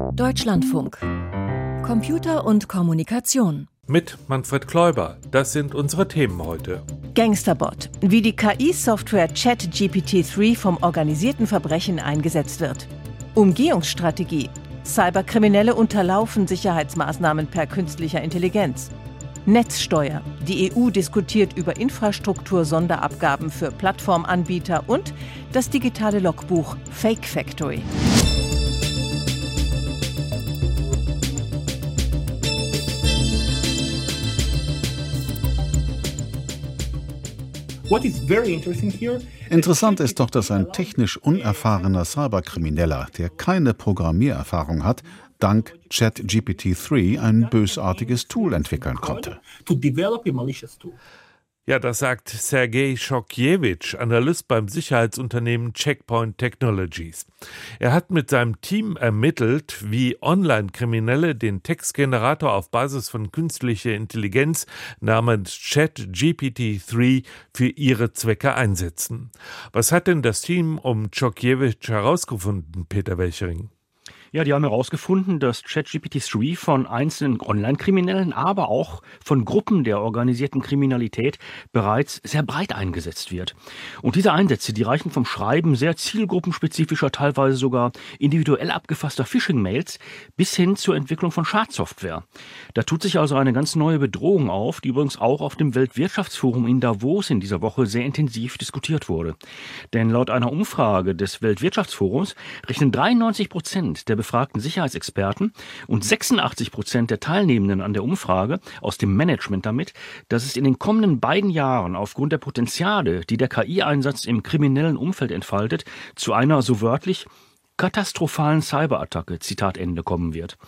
Deutschlandfunk. Computer und Kommunikation. Mit Manfred Kläuber. Das sind unsere Themen heute. Gangsterbot. Wie die KI-Software ChatGPT-3 vom organisierten Verbrechen eingesetzt wird. Umgehungsstrategie. Cyberkriminelle unterlaufen Sicherheitsmaßnahmen per künstlicher Intelligenz. Netzsteuer. Die EU diskutiert über Infrastruktur-Sonderabgaben für Plattformanbieter und das digitale Logbuch Fake Factory. Interessant ist doch, dass ein technisch unerfahrener Cyberkrimineller, der keine Programmiererfahrung hat, dank ChatGPT-3 ein bösartiges Tool entwickeln konnte. Ja, das sagt Sergei Schokjewitsch, Analyst beim Sicherheitsunternehmen Checkpoint Technologies. Er hat mit seinem Team ermittelt, wie Online-Kriminelle den Textgenerator auf Basis von künstlicher Intelligenz namens ChatGPT-3 für ihre Zwecke einsetzen. Was hat denn das Team um Schokjewitsch herausgefunden, Peter Welchering? Ja, die haben herausgefunden, dass ChatGPT-3 von einzelnen Online-Kriminellen, aber auch von Gruppen der organisierten Kriminalität bereits sehr breit eingesetzt wird. Und diese Einsätze, die reichen vom Schreiben sehr zielgruppenspezifischer, teilweise sogar individuell abgefasster Phishing-Mails bis hin zur Entwicklung von Schadsoftware. Da tut sich also eine ganz neue Bedrohung auf, die übrigens auch auf dem Weltwirtschaftsforum in Davos in dieser Woche sehr intensiv diskutiert wurde. Denn laut einer Umfrage des Weltwirtschaftsforums rechnen 93 Prozent der befragten Sicherheitsexperten und 86 Prozent der Teilnehmenden an der Umfrage aus dem Management damit, dass es in den kommenden beiden Jahren aufgrund der Potenziale, die der KI-Einsatz im kriminellen Umfeld entfaltet, zu einer so wörtlich katastrophalen Cyberattacke, Zitat Ende, kommen wird.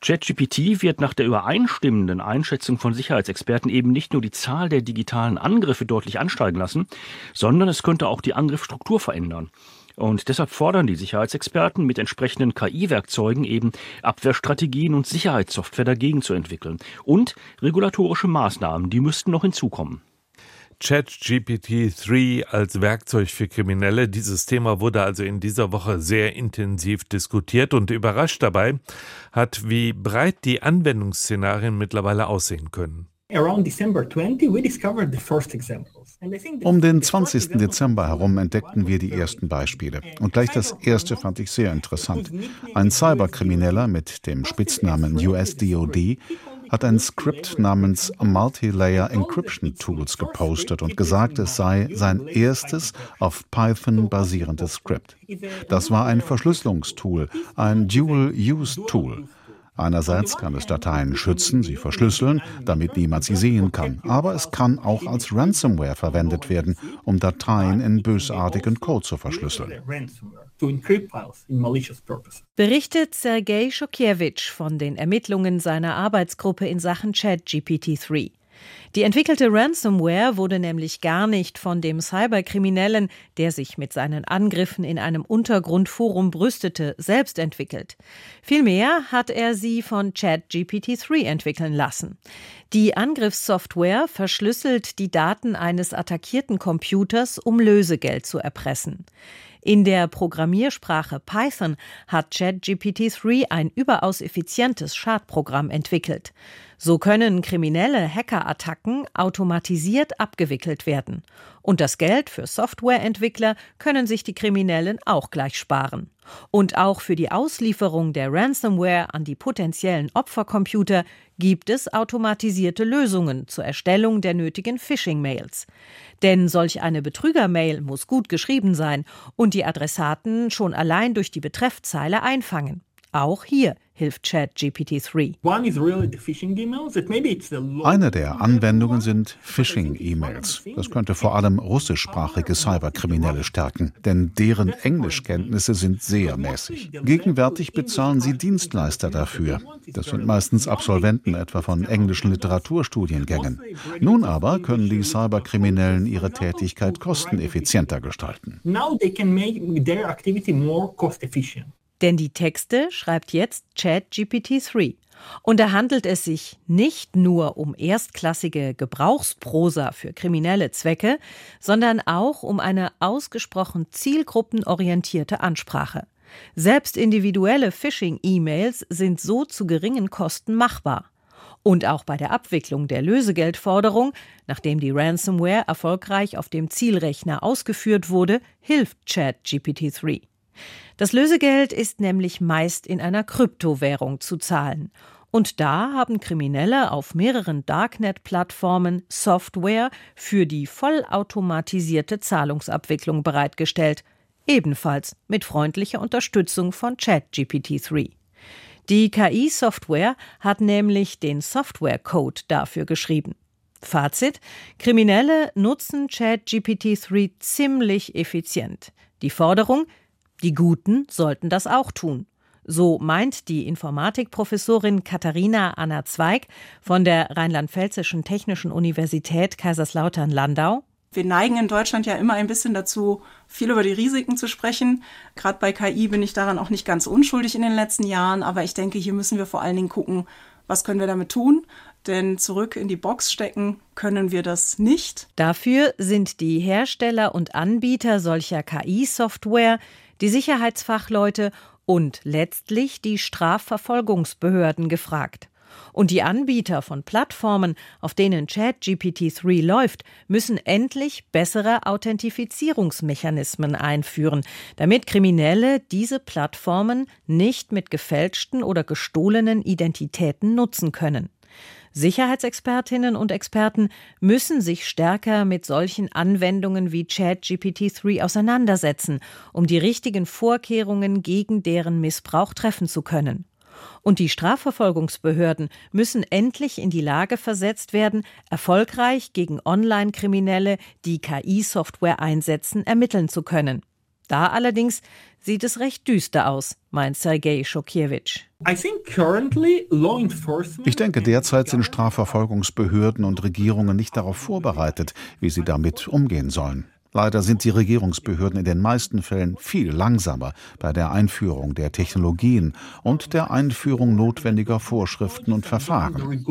ChatGPT wird nach der übereinstimmenden Einschätzung von Sicherheitsexperten eben nicht nur die Zahl der digitalen Angriffe deutlich ansteigen lassen, sondern es könnte auch die Angriffsstruktur verändern. Und deshalb fordern die Sicherheitsexperten mit entsprechenden KI-Werkzeugen eben Abwehrstrategien und Sicherheitssoftware dagegen zu entwickeln. Und regulatorische Maßnahmen, die müssten noch hinzukommen. ChatGPT-3 als Werkzeug für Kriminelle. Dieses Thema wurde also in dieser Woche sehr intensiv diskutiert und überrascht dabei hat, wie breit die Anwendungsszenarien mittlerweile aussehen können. Um den 20. Dezember herum entdeckten wir die ersten Beispiele. Und gleich das erste fand ich sehr interessant. Ein Cyberkrimineller mit dem Spitznamen USDOD hat ein Skript namens Multilayer Encryption Tools gepostet und gesagt, es sei sein erstes auf Python basierendes Skript. Das war ein Verschlüsselungstool, ein Dual-Use-Tool. Einerseits kann es Dateien schützen, sie verschlüsseln, damit niemand sie sehen kann. Aber es kann auch als Ransomware verwendet werden, um Dateien in bösartigen Code zu verschlüsseln. Berichtet Sergei Schokiewicz von den Ermittlungen seiner Arbeitsgruppe in Sachen ChatGPT-3. Die entwickelte Ransomware wurde nämlich gar nicht von dem Cyberkriminellen, der sich mit seinen Angriffen in einem Untergrundforum brüstete, selbst entwickelt. Vielmehr hat er sie von ChatGPT-3 entwickeln lassen. Die Angriffssoftware verschlüsselt die Daten eines attackierten Computers, um Lösegeld zu erpressen. In der Programmiersprache Python hat ChatGPT-3 ein überaus effizientes Schadprogramm entwickelt. So können kriminelle Hackerattacken automatisiert abgewickelt werden. Und das Geld für Softwareentwickler können sich die Kriminellen auch gleich sparen. Und auch für die Auslieferung der Ransomware an die potenziellen Opfercomputer gibt es automatisierte Lösungen zur Erstellung der nötigen Phishing-Mails. Denn solch eine Betrüger-Mail muss gut geschrieben sein und die Adressaten schon allein durch die Betreffzeile einfangen. Auch hier hilft ChatGPT-3. Eine der Anwendungen sind Phishing-E-Mails. Das könnte vor allem russischsprachige Cyberkriminelle stärken, denn deren Englischkenntnisse sind sehr mäßig. Gegenwärtig bezahlen sie Dienstleister dafür. Das sind meistens Absolventen etwa von englischen Literaturstudiengängen. Nun aber können die Cyberkriminellen ihre Tätigkeit kosteneffizienter gestalten. Now they can make their activity more cost efficient. Denn die Texte schreibt jetzt ChatGPT-3. Und da handelt es sich nicht nur um erstklassige Gebrauchsprosa für kriminelle Zwecke, sondern auch um eine ausgesprochen zielgruppenorientierte Ansprache. Selbst individuelle Phishing-E-Mails sind so zu geringen Kosten machbar. Und auch bei der Abwicklung der Lösegeldforderung, nachdem die Ransomware erfolgreich auf dem Zielrechner ausgeführt wurde, hilft ChatGPT-3. Das Lösegeld ist nämlich meist in einer Kryptowährung zu zahlen. Und da haben Kriminelle auf mehreren Darknet-Plattformen Software für die vollautomatisierte Zahlungsabwicklung bereitgestellt, ebenfalls mit freundlicher Unterstützung von ChatGPT-3. Die KI-Software hat nämlich den Software-Code dafür geschrieben. Fazit: Kriminelle nutzen ChatGPT-3 ziemlich effizient. Die Forderung: Die Guten sollten das auch tun. So meint die Informatikprofessorin Katharina Anna Zweig von der Rheinland-Pfälzischen Technischen Universität Kaiserslautern-Landau. Wir neigen in Deutschland ja immer ein bisschen dazu, viel über die Risiken zu sprechen. Gerade bei KI bin ich daran auch nicht ganz unschuldig in den letzten Jahren, aber ich denke, hier müssen wir vor allen Dingen gucken, was können wir damit tun? Denn zurück in die Box stecken können wir das nicht. Dafür sind die Hersteller und Anbieter solcher KI-Software, die Sicherheitsfachleute und letztlich die Strafverfolgungsbehörden gefragt. Und die Anbieter von Plattformen, auf denen ChatGPT-3 läuft, müssen endlich bessere Authentifizierungsmechanismen einführen, damit Kriminelle diese Plattformen nicht mit gefälschten oder gestohlenen Identitäten nutzen können. Sicherheitsexpertinnen und Experten müssen sich stärker mit solchen Anwendungen wie ChatGPT-3 auseinandersetzen, um die richtigen Vorkehrungen gegen deren Missbrauch treffen zu können. Und die Strafverfolgungsbehörden müssen endlich in die Lage versetzt werden, erfolgreich gegen Online-Kriminelle, die KI-Software einsetzen, ermitteln zu können. Da allerdings sieht es recht düster aus, meint Sergei Schokiewicz. Ich denke, derzeit sind Strafverfolgungsbehörden und Regierungen nicht darauf vorbereitet, wie sie damit umgehen sollen. Leider sind die Regierungsbehörden in den meisten Fällen viel langsamer bei der Einführung der Technologien und der Einführung notwendiger Vorschriften und Verfahren.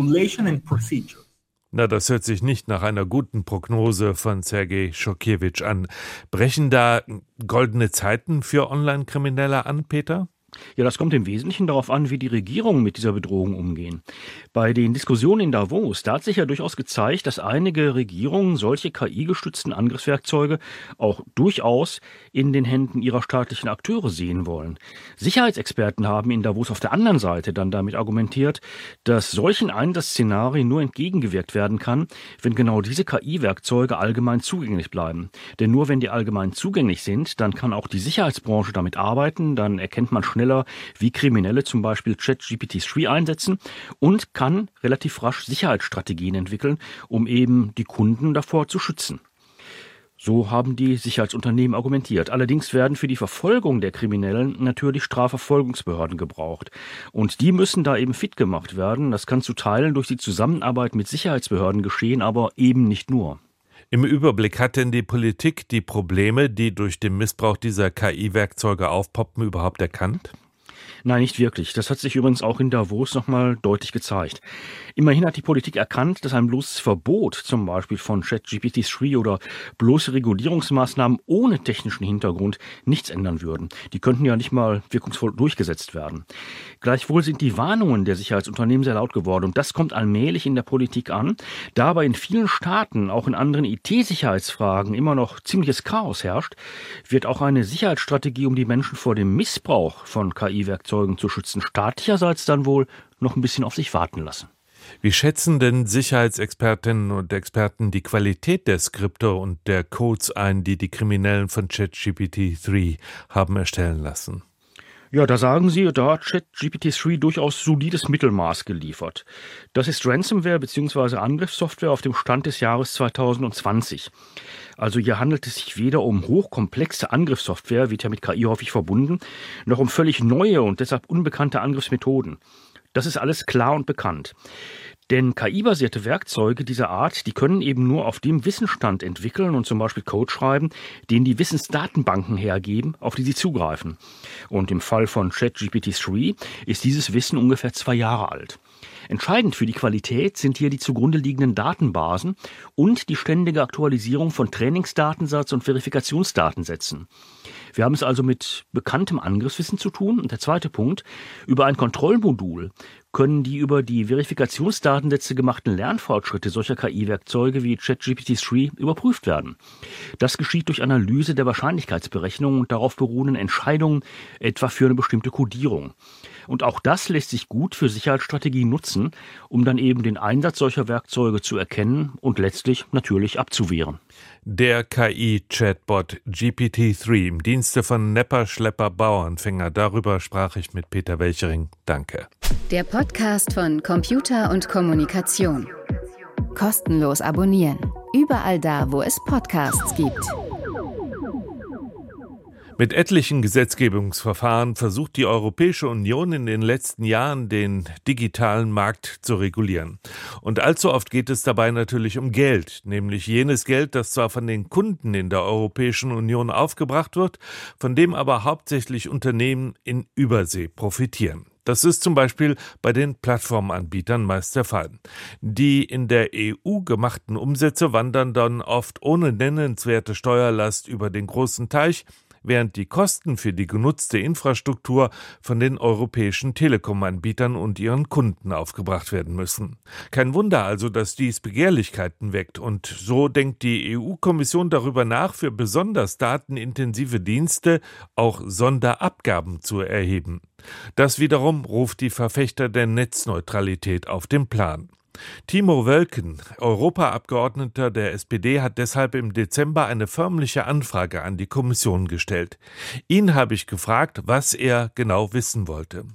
Na, das hört sich nicht nach einer guten Prognose von Sergei Schokiewicz an. Brechen da goldene Zeiten für Online-Kriminelle an, Peter? Ja, das kommt im Wesentlichen darauf an, wie die Regierungen mit dieser Bedrohung umgehen. Bei den Diskussionen in Davos, da hat sich ja durchaus gezeigt, dass einige Regierungen solche KI-gestützten Angriffswerkzeuge auch durchaus in den Händen ihrer staatlichen Akteure sehen wollen. Sicherheitsexperten haben in Davos auf der anderen Seite dann damit argumentiert, dass solchen Einsatzszenarien nur entgegengewirkt werden kann, wenn genau diese KI-Werkzeuge allgemein zugänglich bleiben. Denn nur wenn die allgemein zugänglich sind, dann kann auch die Sicherheitsbranche damit arbeiten, dann erkennt man schnell schneller, wie Kriminelle zum Beispiel ChatGPT-3 einsetzen und kann relativ rasch Sicherheitsstrategien entwickeln, um eben die Kunden davor zu schützen. So haben die Sicherheitsunternehmen argumentiert. Allerdings werden für die Verfolgung der Kriminellen natürlich Strafverfolgungsbehörden gebraucht. Und die müssen da eben fit gemacht werden. Das kann zu Teilen durch die Zusammenarbeit mit Sicherheitsbehörden geschehen, aber eben nicht nur. Im Überblick hat denn die Politik die Probleme, die durch den Missbrauch dieser KI-Werkzeuge aufpoppen, überhaupt erkannt? Nein, nicht wirklich. Das hat sich übrigens auch in Davos nochmal deutlich gezeigt. Immerhin hat die Politik erkannt, dass ein bloßes Verbot zum Beispiel von ChatGPT-3 oder bloße Regulierungsmaßnahmen ohne technischen Hintergrund nichts ändern würden. Die könnten ja nicht mal wirkungsvoll durchgesetzt werden. Gleichwohl sind die Warnungen der Sicherheitsunternehmen sehr laut geworden und das kommt allmählich in der Politik an. Da aber in vielen Staaten, auch in anderen IT-Sicherheitsfragen immer noch ziemliches Chaos herrscht, wird auch eine Sicherheitsstrategie, um die Menschen vor dem Missbrauch von KI-Werkzeugen Werkzeugen zu schützen. Staatlicherseits dann wohl noch ein bisschen auf sich warten lassen. Wie schätzen denn Sicherheitsexpertinnen und Experten die Qualität der Skripte und der Codes ein, die die Kriminellen von ChatGPT-3 haben erstellen lassen? Ja, da sagen sie, da hat ChatGPT-3 durchaus solides Mittelmaß geliefert. Das ist Ransomware bzw. Angriffssoftware auf dem Stand des Jahres 2020. Also hier handelt es sich weder um hochkomplexe Angriffssoftware, wird ja mit KI häufig verbunden, noch um völlig neue und deshalb unbekannte Angriffsmethoden. Das ist alles klar und bekannt. Denn KI-basierte Werkzeuge dieser Art, die können eben nur auf dem Wissensstand entwickeln und zum Beispiel Code schreiben, den die Wissensdatenbanken hergeben, auf die sie zugreifen. Und im Fall von ChatGPT 3 ist dieses Wissen ungefähr zwei Jahre alt. Entscheidend für die Qualität sind hier die zugrunde liegenden Datenbasen und die ständige Aktualisierung von Trainingsdatensatz und Verifikationsdatensätzen. Wir haben es also mit bekanntem Angriffswissen zu tun. Und der zweite Punkt, über ein Kontrollmodul können die über die Verifikationsdatensätze gemachten Lernfortschritte solcher KI-Werkzeuge wie ChatGPT-3 überprüft werden. Das geschieht durch Analyse der Wahrscheinlichkeitsberechnung und darauf beruhenden Entscheidungen, etwa für eine bestimmte Codierung. Und auch das lässt sich gut für Sicherheitsstrategien nutzen, um dann eben den Einsatz solcher Werkzeuge zu erkennen und letztlich natürlich abzuwehren. Der KI-Chatbot GPT-3 im Dienste von Nepper Schlepper Bauernfänger. Darüber sprach ich mit Peter Welchering. Danke. Der Podcast von Computer und Kommunikation. Kostenlos abonnieren. Überall da, wo es Podcasts gibt. Mit etlichen Gesetzgebungsverfahren versucht die Europäische Union in den letzten Jahren den digitalen Markt zu regulieren. Und allzu oft geht es dabei natürlich um Geld, nämlich jenes Geld, das zwar von den Kunden in der Europäischen Union aufgebracht wird, von dem aber hauptsächlich Unternehmen in Übersee profitieren. Das ist zum Beispiel bei den Plattformanbietern meist der Fall. Die in der EU gemachten Umsätze wandern dann oft ohne nennenswerte Steuerlast über den großen Teich während die Kosten für die genutzte Infrastruktur von den europäischen Telekom-Anbietern und ihren Kunden aufgebracht werden müssen. Kein Wunder also, dass dies Begehrlichkeiten weckt und so denkt die EU-Kommission darüber nach, für besonders datenintensive Dienste auch Sonderabgaben zu erheben. Das wiederum ruft die Verfechter der Netzneutralität auf den Plan. Timo Wölken, Europaabgeordneter der SPD, hat deshalb im Dezember eine förmliche Anfrage an die Kommission gestellt. Ihn habe ich gefragt, was er genau wissen wollte.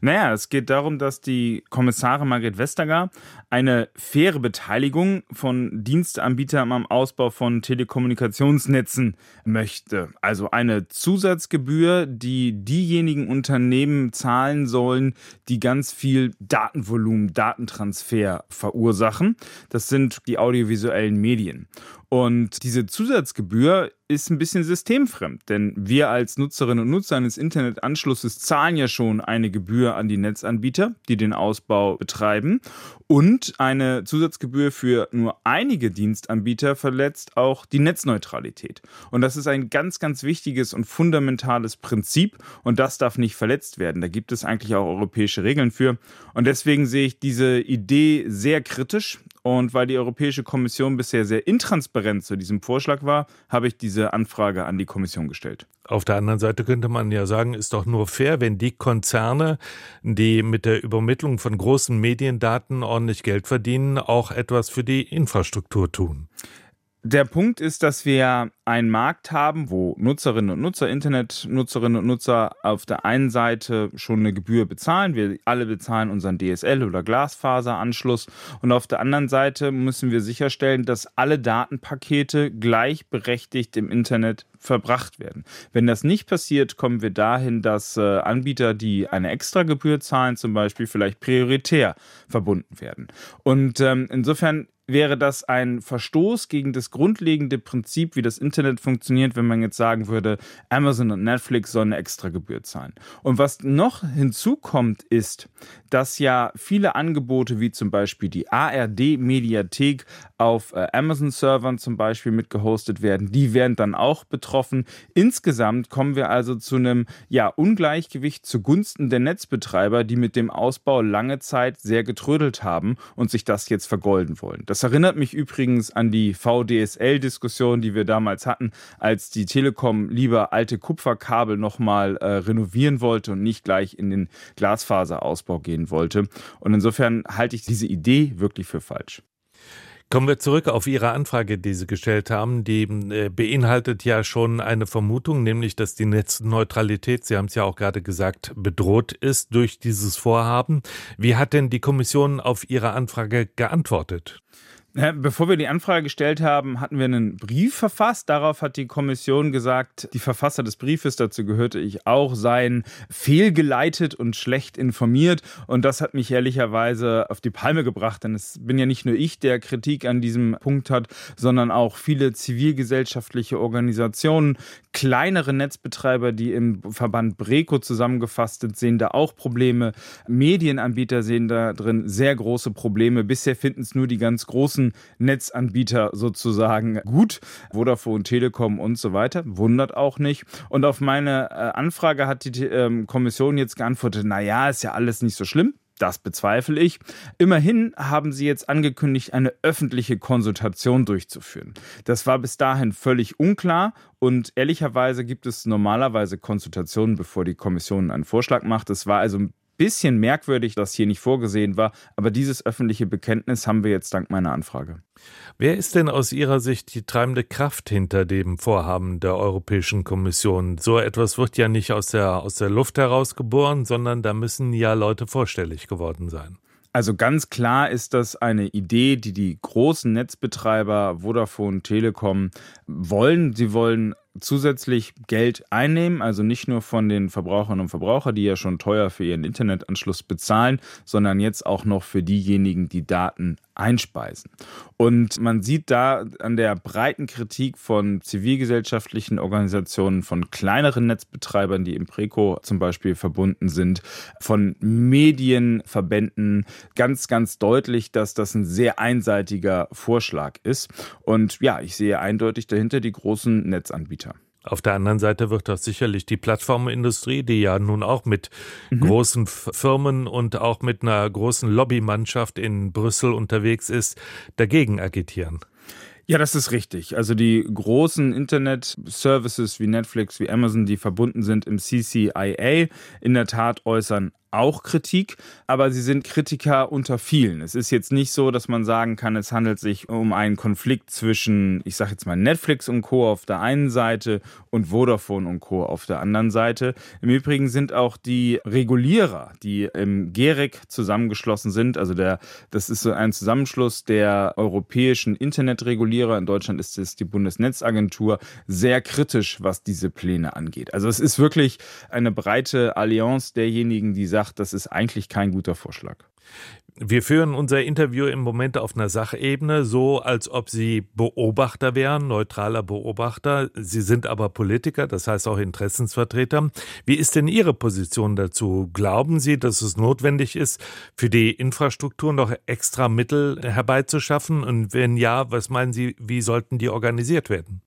Naja, es geht darum, dass die Kommissarin Margret Vestager eine faire Beteiligung von Dienstanbietern am Ausbau von Telekommunikationsnetzen möchte. Also eine Zusatzgebühr, die diejenigen Unternehmen zahlen sollen, die ganz viel Datenvolumen, Datentransfer verursachen. Das sind die audiovisuellen Medien. Und diese Zusatzgebühr ist ein bisschen systemfremd, denn wir als Nutzerinnen und Nutzer eines Internetanschlusses zahlen ja schon eine Gebühr an die Netzanbieter, die den Ausbau betreiben. Und eine Zusatzgebühr für nur einige Dienstanbieter verletzt auch die Netzneutralität. Und das ist ein ganz, ganz wichtiges und fundamentales Prinzip und das darf nicht verletzt werden. Da gibt es eigentlich auch europäische Regeln für. Und deswegen sehe ich diese Idee sehr kritisch. Und weil die Europäische Kommission bisher sehr intransparent zu diesem Vorschlag war, habe ich diese Anfrage an die Kommission gestellt. Auf der anderen Seite könnte man ja sagen, ist doch nur fair, wenn die Konzerne, die mit der Übermittlung von großen Mediendaten ordentlich Geld verdienen, auch etwas für die Infrastruktur tun. Der Punkt ist, dass wir einen Markt haben, wo Nutzerinnen und Nutzer, Internetnutzerinnen und Nutzer auf der einen Seite schon eine Gebühr bezahlen. Wir alle bezahlen unseren DSL- oder Glasfaseranschluss. Und auf der anderen Seite müssen wir sicherstellen, dass alle Datenpakete gleichberechtigt im Internet verbracht werden. Wenn das nicht passiert, kommen wir dahin, dass äh, Anbieter, die eine extra Gebühr zahlen, zum Beispiel vielleicht prioritär verbunden werden. Und ähm, insofern wäre das ein Verstoß gegen das grundlegende Prinzip, wie das Internet funktioniert, wenn man jetzt sagen würde, Amazon und Netflix sollen eine extra Gebühr zahlen. Und was noch hinzukommt, ist, dass ja viele Angebote wie zum Beispiel die ARD-Mediathek auf äh, Amazon-Servern zum Beispiel mit gehostet werden, die werden dann auch betroffen. Insgesamt kommen wir also zu einem ja, Ungleichgewicht zugunsten der Netzbetreiber, die mit dem Ausbau lange Zeit sehr getrödelt haben und sich das jetzt vergolden wollen. Das erinnert mich übrigens an die VDSL-Diskussion, die wir damals hatten, als die Telekom lieber alte Kupferkabel nochmal äh, renovieren wollte und nicht gleich in den Glasfaserausbau gehen wollte. Und insofern halte ich diese Idee wirklich für falsch. Kommen wir zurück auf Ihre Anfrage, die Sie gestellt haben. Die äh, beinhaltet ja schon eine Vermutung, nämlich, dass die Netzneutralität, Sie haben es ja auch gerade gesagt, bedroht ist durch dieses Vorhaben. Wie hat denn die Kommission auf Ihre Anfrage geantwortet? Bevor wir die Anfrage gestellt haben, hatten wir einen Brief verfasst. Darauf hat die Kommission gesagt, die Verfasser des Briefes, dazu gehörte ich auch, seien fehlgeleitet und schlecht informiert. Und das hat mich ehrlicherweise auf die Palme gebracht, denn es bin ja nicht nur ich, der Kritik an diesem Punkt hat, sondern auch viele zivilgesellschaftliche Organisationen, kleinere Netzbetreiber, die im Verband Breco zusammengefasst sind, sehen da auch Probleme. Medienanbieter sehen da drin sehr große Probleme. Bisher finden es nur die ganz großen großen Netzanbieter sozusagen gut. Vodafone, Telekom und so weiter. Wundert auch nicht. Und auf meine äh, Anfrage hat die ähm, Kommission jetzt geantwortet, naja, ist ja alles nicht so schlimm. Das bezweifle ich. Immerhin haben sie jetzt angekündigt, eine öffentliche Konsultation durchzuführen. Das war bis dahin völlig unklar und ehrlicherweise gibt es normalerweise Konsultationen, bevor die Kommission einen Vorschlag macht. Es war also ein bisschen merkwürdig, dass hier nicht vorgesehen war, aber dieses öffentliche Bekenntnis haben wir jetzt dank meiner Anfrage. Wer ist denn aus Ihrer Sicht die treibende Kraft hinter dem Vorhaben der Europäischen Kommission? So etwas wird ja nicht aus der, aus der Luft heraus geboren, sondern da müssen ja Leute vorstellig geworden sein. Also ganz klar ist das eine Idee, die die großen Netzbetreiber Vodafone, Telekom wollen. Sie wollen zusätzlich Geld einnehmen, also nicht nur von den Verbraucherinnen und Verbrauchern, die ja schon teuer für ihren Internetanschluss bezahlen, sondern jetzt auch noch für diejenigen, die Daten einspeisen. Und man sieht da an der breiten Kritik von zivilgesellschaftlichen Organisationen, von kleineren Netzbetreibern, die im Preco zum Beispiel verbunden sind, von Medienverbänden ganz, ganz deutlich, dass das ein sehr einseitiger Vorschlag ist. Und ja, ich sehe eindeutig dahinter die großen Netzanbieter. Auf der anderen Seite wird das sicherlich die Plattformindustrie, die ja nun auch mit mhm. großen Firmen und auch mit einer großen Lobbymannschaft in Brüssel unterwegs ist, dagegen agitieren. Ja, das ist richtig. Also die großen Internet-Services wie Netflix, wie Amazon, die verbunden sind im CCIA, in der Tat äußern auch Kritik, aber sie sind Kritiker unter vielen. Es ist jetzt nicht so, dass man sagen kann, es handelt sich um einen Konflikt zwischen, ich sage jetzt mal Netflix und Co. auf der einen Seite und Vodafone und Co. auf der anderen Seite. Im Übrigen sind auch die Regulierer, die im GEREC zusammengeschlossen sind, also der, das ist so ein Zusammenschluss der europäischen Internetregulierer, in Deutschland ist es die Bundesnetzagentur, sehr kritisch, was diese Pläne angeht. Also es ist wirklich eine breite Allianz derjenigen, die sagen, sagt, das ist eigentlich kein guter Vorschlag. Wir führen unser Interview im Moment auf einer Sachebene, so als ob Sie Beobachter wären, neutraler Beobachter. Sie sind aber Politiker, das heißt auch Interessensvertreter. Wie ist denn Ihre Position dazu? Glauben Sie, dass es notwendig ist, für die Infrastruktur noch extra Mittel herbeizuschaffen? Und wenn ja, was meinen Sie, wie sollten die organisiert werden?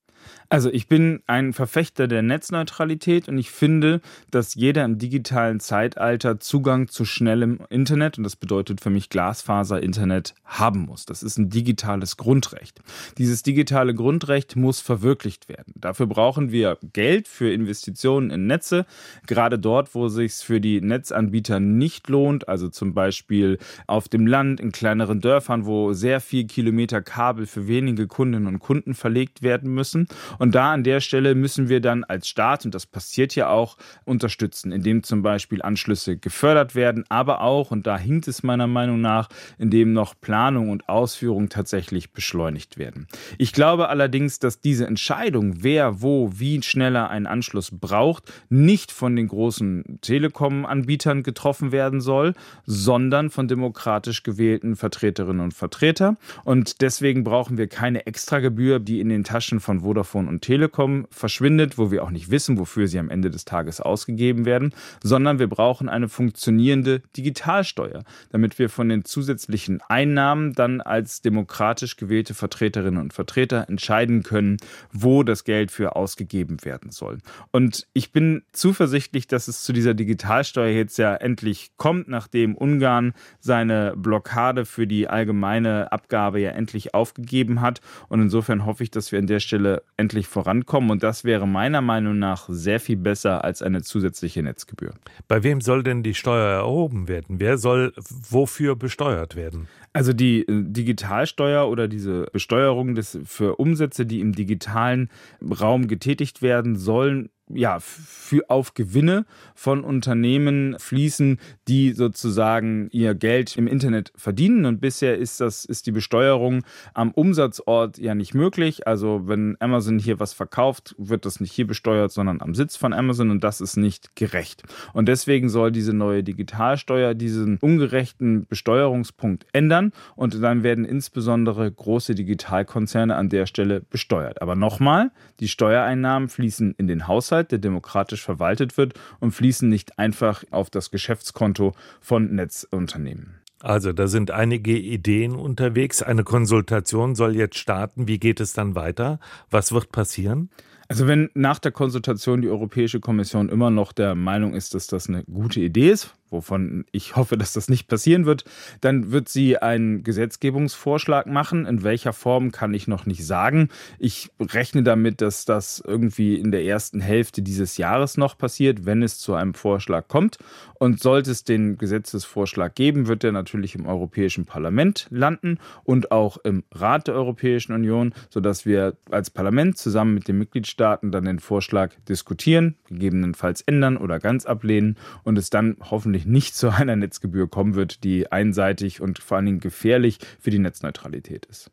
Also ich bin ein Verfechter der Netzneutralität und ich finde, dass jeder im digitalen Zeitalter Zugang zu schnellem Internet, und das bedeutet für mich Glasfaser-Internet, haben muss. Das ist ein digitales Grundrecht. Dieses digitale Grundrecht muss verwirklicht werden. Dafür brauchen wir Geld für Investitionen in Netze, gerade dort, wo es sich für die Netzanbieter nicht lohnt, also zum Beispiel auf dem Land, in kleineren Dörfern, wo sehr viel Kilometer Kabel für wenige Kundinnen und Kunden verlegt werden müssen. Da an der Stelle müssen wir dann als Staat, und das passiert ja auch, unterstützen, indem zum Beispiel Anschlüsse gefördert werden, aber auch, und da hinkt es meiner Meinung nach, indem noch Planung und Ausführung tatsächlich beschleunigt werden. Ich glaube allerdings, dass diese Entscheidung, wer wo wie schneller einen Anschluss braucht, nicht von den großen Telekom-Anbietern getroffen werden soll, sondern von demokratisch gewählten Vertreterinnen und Vertretern. Und deswegen brauchen wir keine Extragebühr, die in den Taschen von Vodafone Vodafone und Telekom verschwindet, wo wir auch nicht wissen, wofür sie am Ende des Tages ausgegeben werden, sondern wir brauchen eine funktionierende Digitalsteuer, damit wir von den zusätzlichen Einnahmen dann als demokratisch gewählte Vertreterinnen und Vertreter entscheiden können, wo das Geld für ausgegeben werden soll. Und ich bin zuversichtlich, dass es zu dieser Digitalsteuer jetzt ja endlich kommt, nachdem Ungarn seine Blockade für die allgemeine Abgabe ja endlich aufgegeben hat. Und insofern hoffe ich, dass wir an der Stelle endlich endlich vorankommen. Und das wäre meiner Meinung nach sehr viel besser als eine zusätzliche Netzgebühr. Bei wem soll denn die Steuer erhoben werden? Wer soll wofür besteuert werden? Also die äh, Digitalsteuer oder diese Besteuerung des, für Umsätze, die im digitalen Raum getätigt werden sollen, ja, für, auf Gewinne von Unternehmen fließen, die sozusagen ihr Geld im Internet verdienen. Und bisher ist das, ist die Besteuerung am Umsatzort ja nicht möglich. Also wenn Amazon hier was verkauft, wird das nicht hier besteuert, sondern am Sitz von Amazon und das ist nicht gerecht. Und deswegen soll diese neue Digitalsteuer diesen ungerechten Besteuerungspunkt ändern und dann werden insbesondere große Digitalkonzerne an der Stelle besteuert. Aber nochmal, die Steuereinnahmen fließen in den Haushalt Haushalt, der demokratisch verwaltet wird und fließen nicht einfach auf das Geschäftskonto von Netzunternehmen. Also da sind einige Ideen unterwegs. Eine Konsultation soll jetzt starten. Wie geht es dann weiter? Was wird passieren? Also wenn nach der Konsultation die Europäische Kommission immer noch der Meinung ist, dass das eine gute Idee ist, wovon ich hoffe, dass das nicht passieren wird, dann wird sie einen Gesetzgebungsvorschlag machen. In welcher Form kann ich noch nicht sagen. Ich rechne damit, dass das irgendwie in der ersten Hälfte dieses Jahres noch passiert, wenn es zu einem Vorschlag kommt. Und sollte es den Gesetzesvorschlag geben, wird er natürlich im Europäischen Parlament landen und auch im Rat der Europäischen Union, sodass wir als Parlament zusammen mit den Mitgliedstaaten dann den Vorschlag diskutieren, gegebenenfalls ändern oder ganz ablehnen und es dann hoffentlich hoffentlich nicht zu einer Netzgebühr kommen wird, die einseitig und vor allen Dingen gefährlich für die Netzneutralität ist.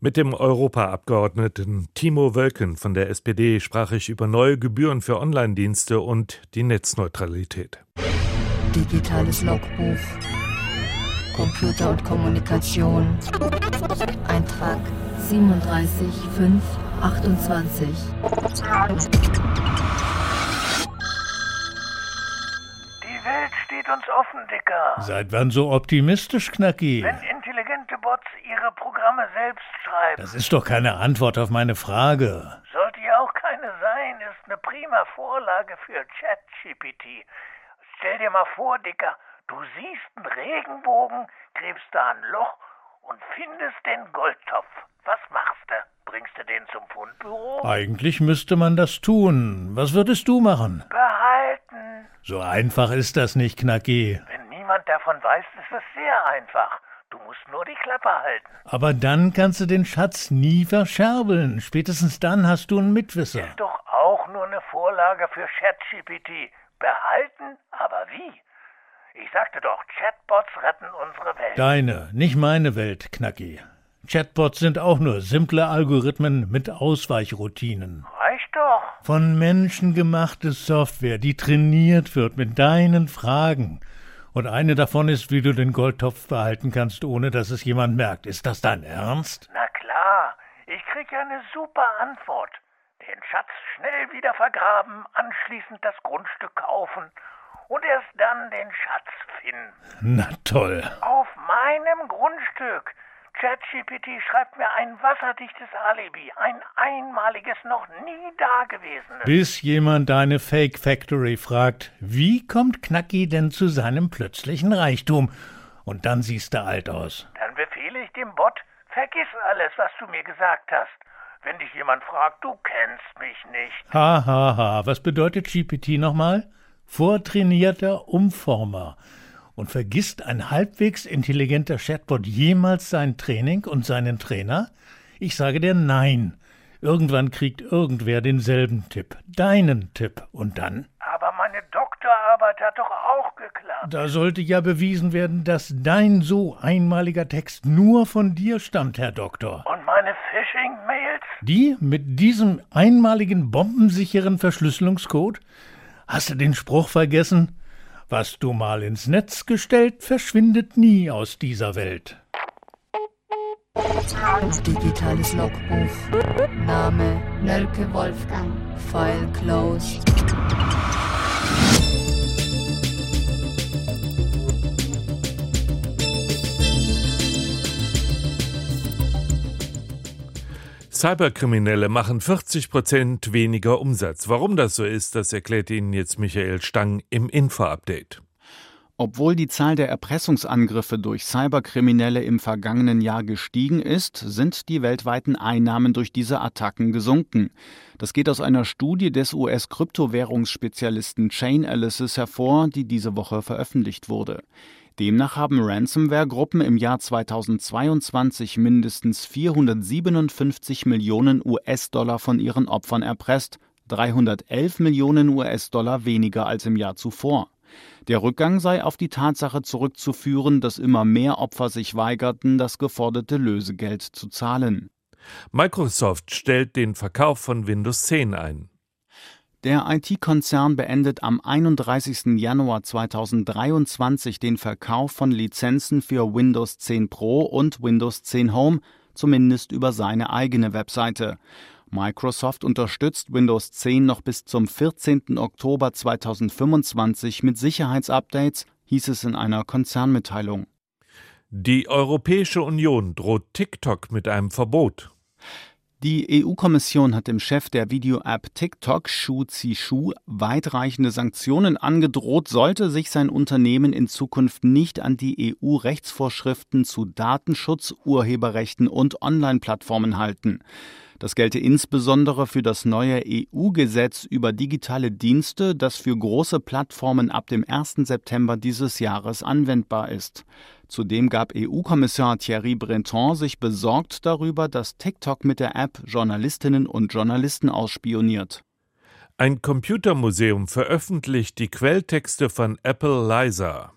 Mit dem Europaabgeordneten Timo Wölken von der SPD sprach ich über neue Gebühren für Online-Dienste und die Netzneutralität. Digitales Logbuch. Computer und Kommunikation. Eintrag 37528. steht uns offen, Dicker. Seit wann so optimistisch, Knacki? Wenn intelligente Bots ihre Programme selbst schreiben. Das ist doch keine Antwort auf meine Frage. Sollte ja auch keine sein, ist eine prima Vorlage für ChatGPT. Stell dir mal vor, Dicker, du siehst einen Regenbogen, gräbst da ein Loch und findest den Goldtopf. Was machst du? Bringst du den zum Fundbüro? Eigentlich müsste man das tun. Was würdest du machen? Behalten. So einfach ist das nicht, Knacki. Wenn niemand davon weiß, ist es sehr einfach. Du musst nur die Klappe halten. Aber dann kannst du den Schatz nie verscherbeln. Spätestens dann hast du einen Mitwisser. Ist doch auch nur eine Vorlage für ChatGPT. Behalten? Aber wie? Ich sagte doch, Chatbots retten unsere Welt. Deine, nicht meine Welt, Knacki. Chatbots sind auch nur simple Algorithmen mit Ausweichroutinen. Reicht doch. Von Menschen gemachte Software, die trainiert wird mit deinen Fragen. Und eine davon ist, wie du den Goldtopf behalten kannst, ohne dass es jemand merkt. Ist das dein Ernst? Na klar. Ich krieg ja eine super Antwort. Den Schatz schnell wieder vergraben, anschließend das Grundstück kaufen und erst dann den Schatz finden. Na toll. Auf meinem Grundstück. ChatGPT schreibt mir ein wasserdichtes Alibi, ein einmaliges, noch nie dagewesenes. Bis jemand deine Fake Factory fragt, wie kommt Knacki denn zu seinem plötzlichen Reichtum? Und dann siehst du alt aus. Dann befehle ich dem Bot, vergiss alles, was du mir gesagt hast. Wenn dich jemand fragt, du kennst mich nicht. Hahaha, ha, ha. was bedeutet GPT nochmal? Vortrainierter Umformer. Und vergisst ein halbwegs intelligenter Chatbot jemals sein Training und seinen Trainer? Ich sage dir nein. Irgendwann kriegt irgendwer denselben Tipp, deinen Tipp, und dann? Aber meine Doktorarbeit hat doch auch geklappt. Da sollte ja bewiesen werden, dass dein so einmaliger Text nur von dir stammt, Herr Doktor. Und meine Phishing-Mails? Die mit diesem einmaligen bombensicheren Verschlüsselungscode? Hast du den Spruch vergessen? Was du mal ins Netz gestellt, verschwindet nie aus dieser Welt. Digitales Logbuch. Name Nölke Wolfgang. File closed. Cyberkriminelle machen 40 Prozent weniger Umsatz. Warum das so ist, das erklärt Ihnen jetzt Michael Stang im Info-Update. Obwohl die Zahl der Erpressungsangriffe durch Cyberkriminelle im vergangenen Jahr gestiegen ist, sind die weltweiten Einnahmen durch diese Attacken gesunken. Das geht aus einer Studie des US-Kryptowährungsspezialisten Chainalysis hervor, die diese Woche veröffentlicht wurde. Demnach haben Ransomware-Gruppen im Jahr 2022 mindestens 457 Millionen US-Dollar von ihren Opfern erpresst, 311 Millionen US-Dollar weniger als im Jahr zuvor. Der Rückgang sei auf die Tatsache zurückzuführen, dass immer mehr Opfer sich weigerten, das geforderte Lösegeld zu zahlen. Microsoft stellt den Verkauf von Windows 10 ein. Der IT-Konzern beendet am 31. Januar 2023 den Verkauf von Lizenzen für Windows 10 Pro und Windows 10 Home, zumindest über seine eigene Webseite. Microsoft unterstützt Windows 10 noch bis zum 14. Oktober 2025 mit Sicherheitsupdates, hieß es in einer Konzernmitteilung. Die Europäische Union droht TikTok mit einem Verbot. Die EU-Kommission hat dem Chef der Video-App TikTok, Shu Zishu, weitreichende Sanktionen angedroht, sollte sich sein Unternehmen in Zukunft nicht an die EU-Rechtsvorschriften zu Datenschutz, Urheberrechten und Online-Plattformen halten. Das gelte insbesondere für das neue EU-Gesetz über digitale Dienste, das für große Plattformen ab dem 1. September dieses Jahres anwendbar ist. Zudem gab EU-Kommissar Thierry Breton sich besorgt darüber, dass TikTok mit der App Journalistinnen und Journalisten ausspioniert. Ein Computermuseum veröffentlicht die Quelltexte von Apple Liza.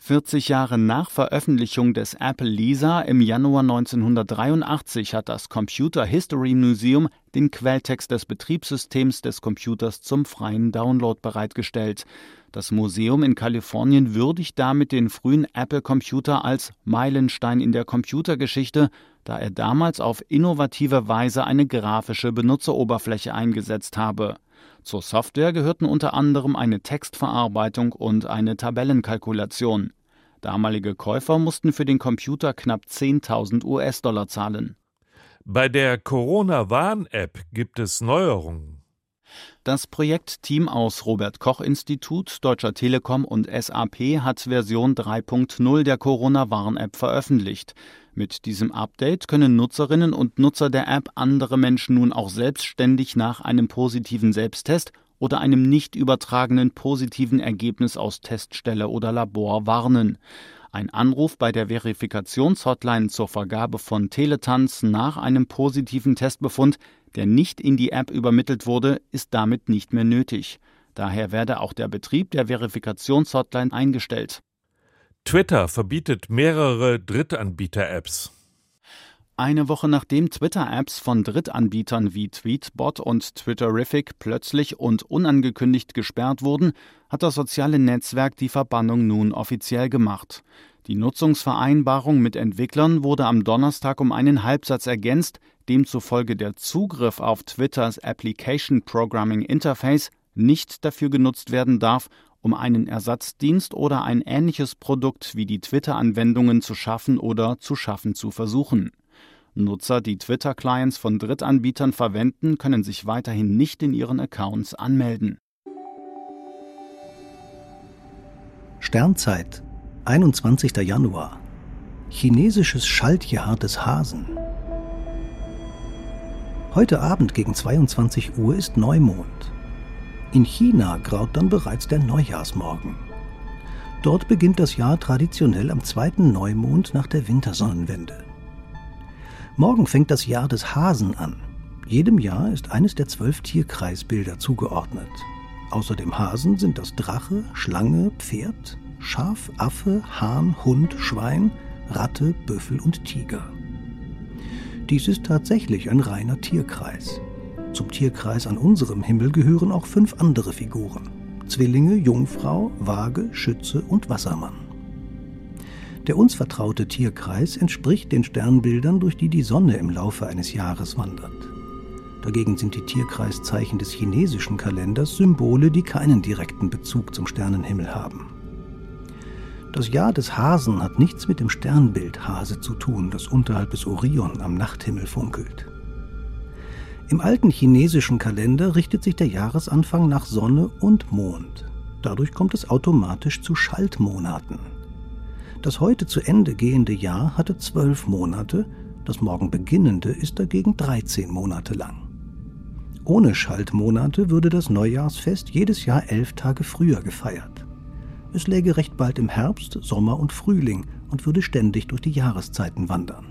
40 Jahre nach Veröffentlichung des Apple Lisa im Januar 1983 hat das Computer History Museum den Quelltext des Betriebssystems des Computers zum freien Download bereitgestellt. Das Museum in Kalifornien würdigt damit den frühen Apple-Computer als Meilenstein in der Computergeschichte, da er damals auf innovative Weise eine grafische Benutzeroberfläche eingesetzt habe. Zur Software gehörten unter anderem eine Textverarbeitung und eine Tabellenkalkulation. Damalige Käufer mussten für den Computer knapp 10.000 US-Dollar zahlen. Bei der Corona-Warn-App gibt es Neuerungen. Das Projektteam aus Robert Koch Institut, Deutscher Telekom und SAP hat Version 3.0 der Corona-Warn-App veröffentlicht. Mit diesem Update können Nutzerinnen und Nutzer der App andere Menschen nun auch selbstständig nach einem positiven Selbsttest oder einem nicht übertragenen positiven Ergebnis aus Teststelle oder Labor warnen. Ein Anruf bei der Verifikationshotline zur Vergabe von Teletanz nach einem positiven Testbefund, der nicht in die App übermittelt wurde, ist damit nicht mehr nötig. Daher werde auch der Betrieb der Verifikationshotline eingestellt. Twitter verbietet mehrere Drittanbieter-Apps. Eine Woche nachdem Twitter-Apps von Drittanbietern wie Tweetbot und Twitterific plötzlich und unangekündigt gesperrt wurden, hat das soziale Netzwerk die Verbannung nun offiziell gemacht. Die Nutzungsvereinbarung mit Entwicklern wurde am Donnerstag um einen Halbsatz ergänzt, demzufolge der Zugriff auf Twitters Application Programming Interface nicht dafür genutzt werden darf, um einen Ersatzdienst oder ein ähnliches Produkt wie die Twitter-Anwendungen zu schaffen oder zu schaffen zu versuchen. Nutzer, die Twitter-Clients von Drittanbietern verwenden, können sich weiterhin nicht in ihren Accounts anmelden. Sternzeit, 21. Januar. Chinesisches Schaltjahr des Hasen. Heute Abend gegen 22 Uhr ist Neumond. In China graut dann bereits der Neujahrsmorgen. Dort beginnt das Jahr traditionell am zweiten Neumond nach der Wintersonnenwende. Morgen fängt das Jahr des Hasen an. Jedem Jahr ist eines der zwölf Tierkreisbilder zugeordnet. Außer dem Hasen sind das Drache, Schlange, Pferd, Schaf, Affe, Hahn, Hund, Schwein, Ratte, Büffel und Tiger. Dies ist tatsächlich ein reiner Tierkreis. Zum Tierkreis an unserem Himmel gehören auch fünf andere Figuren. Zwillinge, Jungfrau, Waage, Schütze und Wassermann. Der uns vertraute Tierkreis entspricht den Sternbildern, durch die die Sonne im Laufe eines Jahres wandert. Dagegen sind die Tierkreiszeichen des chinesischen Kalenders Symbole, die keinen direkten Bezug zum Sternenhimmel haben. Das Jahr des Hasen hat nichts mit dem Sternbild Hase zu tun, das unterhalb des Orion am Nachthimmel funkelt. Im alten chinesischen Kalender richtet sich der Jahresanfang nach Sonne und Mond. Dadurch kommt es automatisch zu Schaltmonaten. Das heute zu Ende gehende Jahr hatte zwölf Monate, das morgen beginnende ist dagegen 13 Monate lang. Ohne Schaltmonate würde das Neujahrsfest jedes Jahr elf Tage früher gefeiert. Es läge recht bald im Herbst, Sommer und Frühling und würde ständig durch die Jahreszeiten wandern.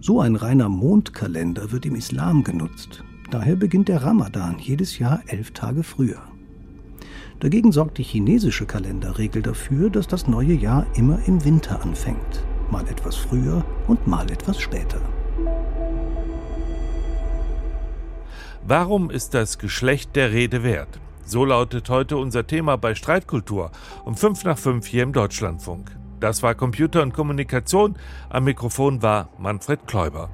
So ein reiner Mondkalender wird im Islam genutzt. Daher beginnt der Ramadan jedes Jahr elf Tage früher. Dagegen sorgt die chinesische Kalenderregel dafür, dass das neue Jahr immer im Winter anfängt, mal etwas früher und mal etwas später. Warum ist das Geschlecht der Rede wert? So lautet heute unser Thema bei Streitkultur um 5 nach 5 hier im Deutschlandfunk. Das war Computer und Kommunikation. Am Mikrofon war Manfred Kläuber.